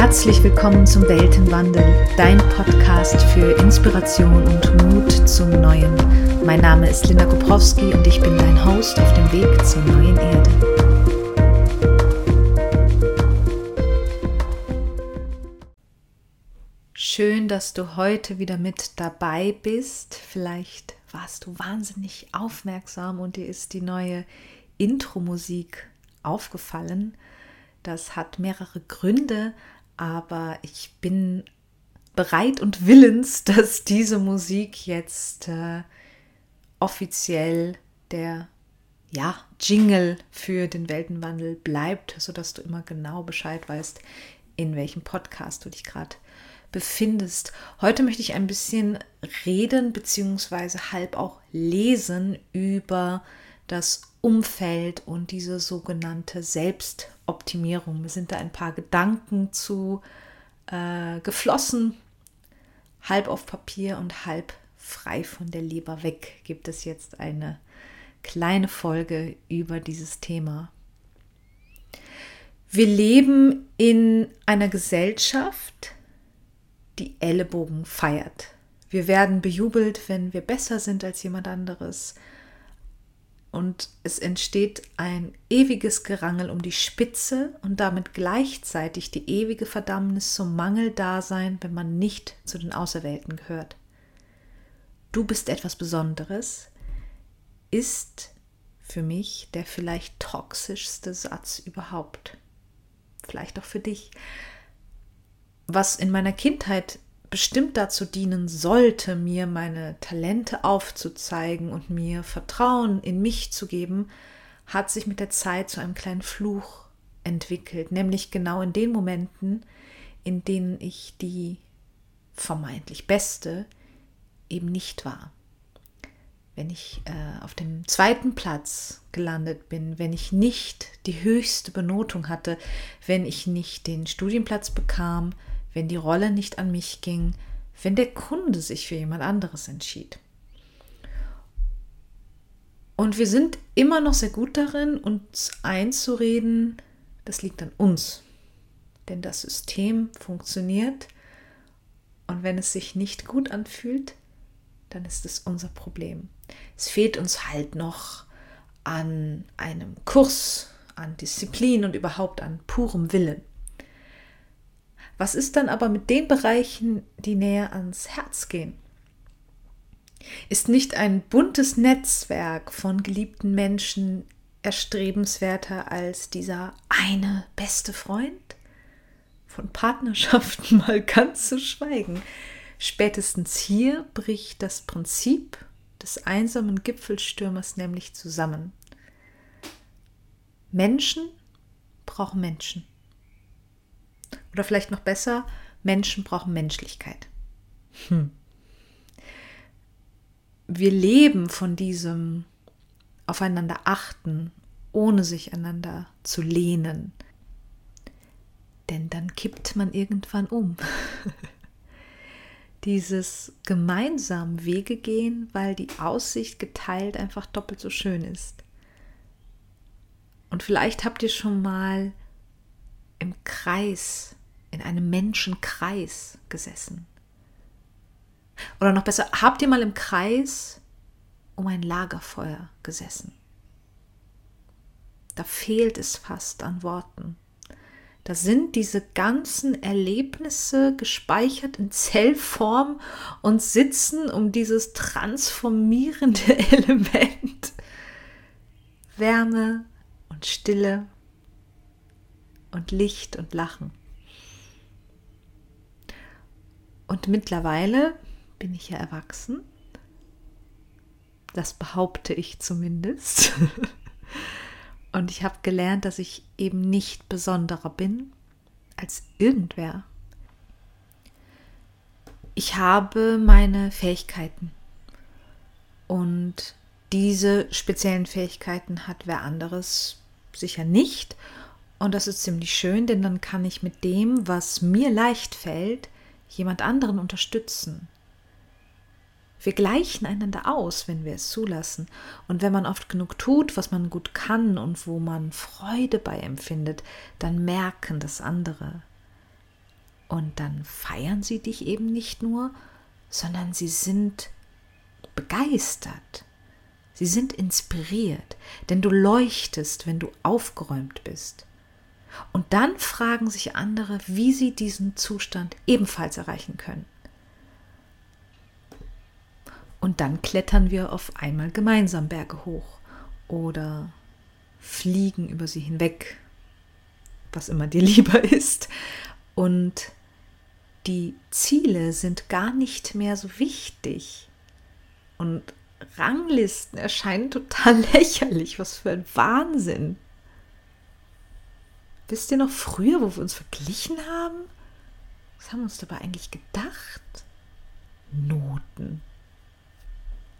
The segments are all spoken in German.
Herzlich willkommen zum Weltenwandel, dein Podcast für Inspiration und Mut zum Neuen. Mein Name ist Linda Koprowski und ich bin dein Host auf dem Weg zur neuen Erde. Schön, dass du heute wieder mit dabei bist. Vielleicht warst du wahnsinnig aufmerksam und dir ist die neue Intro-Musik aufgefallen. Das hat mehrere Gründe, aber ich bin bereit und willens, dass diese Musik jetzt äh, offiziell der ja, Jingle für den Weltenwandel bleibt, sodass du immer genau Bescheid weißt, in welchem Podcast du dich gerade befindest. Heute möchte ich ein bisschen reden beziehungsweise halb auch lesen über das Umfeld und diese sogenannte Selbstoptimierung. Mir sind da ein paar Gedanken zu äh, geflossen, halb auf Papier und halb frei von der Leber weg. Gibt es jetzt eine kleine Folge über dieses Thema. Wir leben in einer Gesellschaft, die Ellenbogen feiert. Wir werden bejubelt, wenn wir besser sind als jemand anderes und es entsteht ein ewiges Gerangel um die Spitze und damit gleichzeitig die ewige Verdammnis zum Mangeldasein, wenn man nicht zu den Auserwählten gehört. Du bist etwas Besonderes, ist für mich der vielleicht toxischste Satz überhaupt. Vielleicht auch für dich. Was in meiner Kindheit bestimmt dazu dienen sollte, mir meine Talente aufzuzeigen und mir Vertrauen in mich zu geben, hat sich mit der Zeit zu einem kleinen Fluch entwickelt, nämlich genau in den Momenten, in denen ich die vermeintlich beste eben nicht war. Wenn ich äh, auf dem zweiten Platz gelandet bin, wenn ich nicht die höchste Benotung hatte, wenn ich nicht den Studienplatz bekam, wenn die Rolle nicht an mich ging, wenn der Kunde sich für jemand anderes entschied. Und wir sind immer noch sehr gut darin, uns einzureden, das liegt an uns. Denn das System funktioniert und wenn es sich nicht gut anfühlt, dann ist es unser Problem. Es fehlt uns halt noch an einem Kurs, an Disziplin und überhaupt an purem Willen. Was ist dann aber mit den Bereichen, die näher ans Herz gehen? Ist nicht ein buntes Netzwerk von geliebten Menschen erstrebenswerter als dieser eine beste Freund? Von Partnerschaften mal ganz zu schweigen. Spätestens hier bricht das Prinzip des einsamen Gipfelstürmers nämlich zusammen. Menschen brauchen Menschen. Oder vielleicht noch besser, Menschen brauchen Menschlichkeit. Hm. Wir leben von diesem Aufeinander achten, ohne sich einander zu lehnen. Denn dann kippt man irgendwann um. Dieses gemeinsam Wege gehen, weil die Aussicht geteilt einfach doppelt so schön ist. Und vielleicht habt ihr schon mal im Kreis in einem Menschenkreis gesessen? Oder noch besser, habt ihr mal im Kreis um ein Lagerfeuer gesessen? Da fehlt es fast an Worten. Da sind diese ganzen Erlebnisse gespeichert in Zellform und sitzen um dieses transformierende Element. Wärme und Stille und Licht und Lachen. Und mittlerweile bin ich ja erwachsen. Das behaupte ich zumindest. Und ich habe gelernt, dass ich eben nicht besonderer bin als irgendwer. Ich habe meine Fähigkeiten. Und diese speziellen Fähigkeiten hat wer anderes sicher nicht. Und das ist ziemlich schön, denn dann kann ich mit dem, was mir leicht fällt, jemand anderen unterstützen. Wir gleichen einander aus, wenn wir es zulassen. Und wenn man oft genug tut, was man gut kann und wo man Freude bei empfindet, dann merken das andere. Und dann feiern sie dich eben nicht nur, sondern sie sind begeistert. Sie sind inspiriert, denn du leuchtest, wenn du aufgeräumt bist. Und dann fragen sich andere, wie sie diesen Zustand ebenfalls erreichen können. Und dann klettern wir auf einmal gemeinsam Berge hoch oder fliegen über sie hinweg, was immer dir lieber ist. Und die Ziele sind gar nicht mehr so wichtig. Und Ranglisten erscheinen total lächerlich. Was für ein Wahnsinn. Wisst ihr noch früher, wo wir uns verglichen haben? Was haben wir uns dabei eigentlich gedacht? Noten.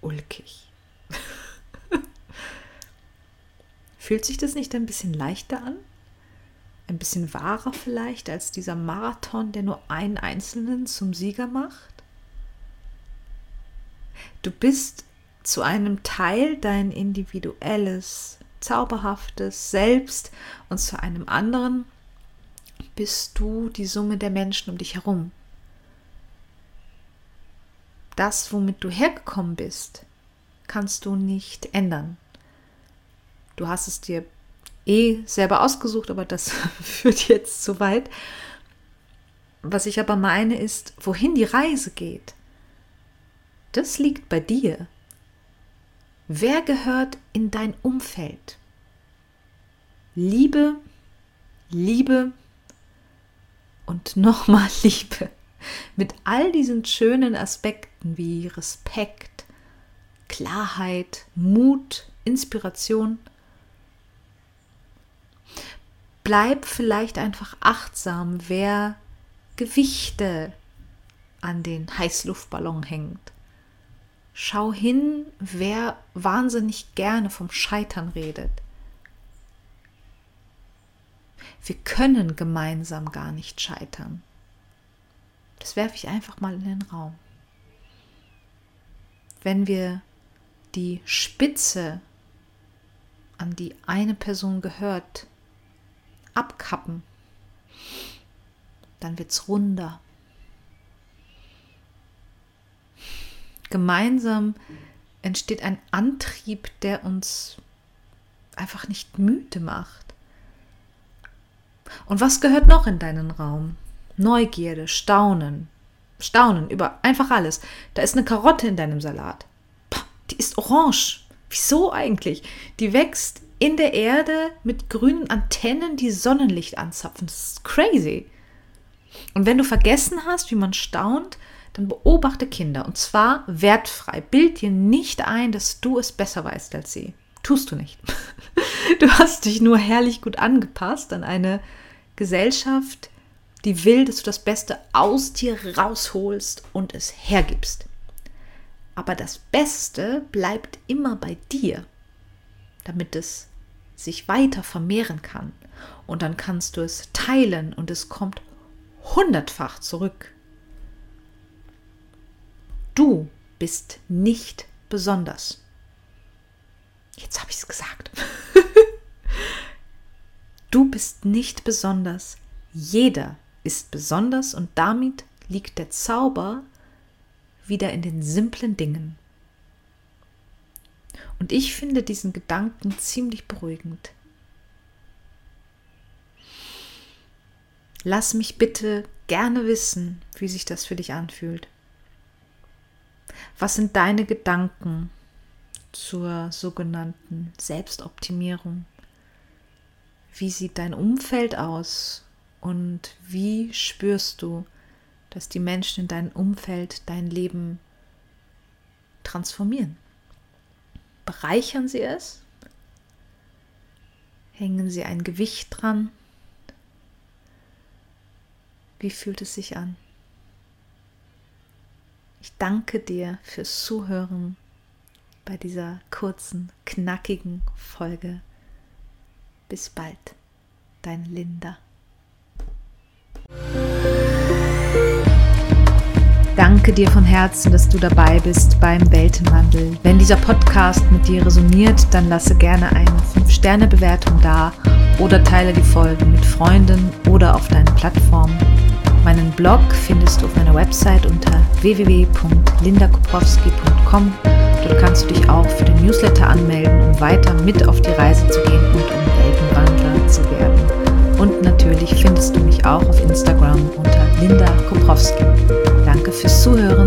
Ulkig. Fühlt sich das nicht ein bisschen leichter an? Ein bisschen wahrer vielleicht als dieser Marathon, der nur einen Einzelnen zum Sieger macht? Du bist zu einem Teil dein individuelles, zauberhaftes Selbst und zu einem anderen bist du die Summe der Menschen um dich herum. Das, womit du hergekommen bist, kannst du nicht ändern. Du hast es dir eh selber ausgesucht, aber das führt jetzt zu weit. Was ich aber meine ist, wohin die Reise geht, das liegt bei dir. Wer gehört in dein Umfeld? Liebe, Liebe und nochmal Liebe. Mit all diesen schönen Aspekten wie Respekt, Klarheit, Mut, Inspiration bleib vielleicht einfach achtsam, wer Gewichte an den Heißluftballon hängt. Schau hin, wer wahnsinnig gerne vom Scheitern redet. Wir können gemeinsam gar nicht scheitern. Das werfe ich einfach mal in den Raum. Wenn wir die Spitze, an die eine Person gehört, abkappen, dann wird es runder. Gemeinsam entsteht ein Antrieb, der uns einfach nicht müde macht. Und was gehört noch in deinen Raum? Neugierde, Staunen. Staunen über einfach alles. Da ist eine Karotte in deinem Salat. Die ist orange. Wieso eigentlich? Die wächst in der Erde mit grünen Antennen, die Sonnenlicht anzapfen. Das ist crazy. Und wenn du vergessen hast, wie man staunt, dann beobachte Kinder und zwar wertfrei. Bild dir nicht ein, dass du es besser weißt als sie. Tust du nicht. Du hast dich nur herrlich gut angepasst an eine Gesellschaft, die will, dass du das Beste aus dir rausholst und es hergibst. Aber das Beste bleibt immer bei dir, damit es sich weiter vermehren kann. Und dann kannst du es teilen und es kommt hundertfach zurück. Du bist nicht besonders. Jetzt habe ich es gesagt. du bist nicht besonders. Jeder ist besonders und damit liegt der Zauber wieder in den simplen Dingen. Und ich finde diesen Gedanken ziemlich beruhigend. Lass mich bitte gerne wissen, wie sich das für dich anfühlt. Was sind deine Gedanken zur sogenannten Selbstoptimierung? Wie sieht dein Umfeld aus und wie spürst du, dass die Menschen in deinem Umfeld dein Leben transformieren? Bereichern sie es? Hängen sie ein Gewicht dran? Wie fühlt es sich an? Ich danke dir fürs Zuhören bei dieser kurzen, knackigen Folge. Bis bald, dein Linda. Danke dir von Herzen, dass du dabei bist beim Weltenwandel. Wenn dieser Podcast mit dir resoniert, dann lasse gerne eine 5-Sterne-Bewertung da oder teile die Folge mit Freunden oder auf deinen Plattformen. Meinen Blog findest du auf meiner Website unter www.lindakoprowski.com. Dort kannst du dich auch für den Newsletter anmelden, um weiter mit auf die Reise zu gehen und um Weltenwandler zu werden. Und natürlich findest du mich auch auf Instagram unter Linda Koprowski. Danke fürs Zuhören.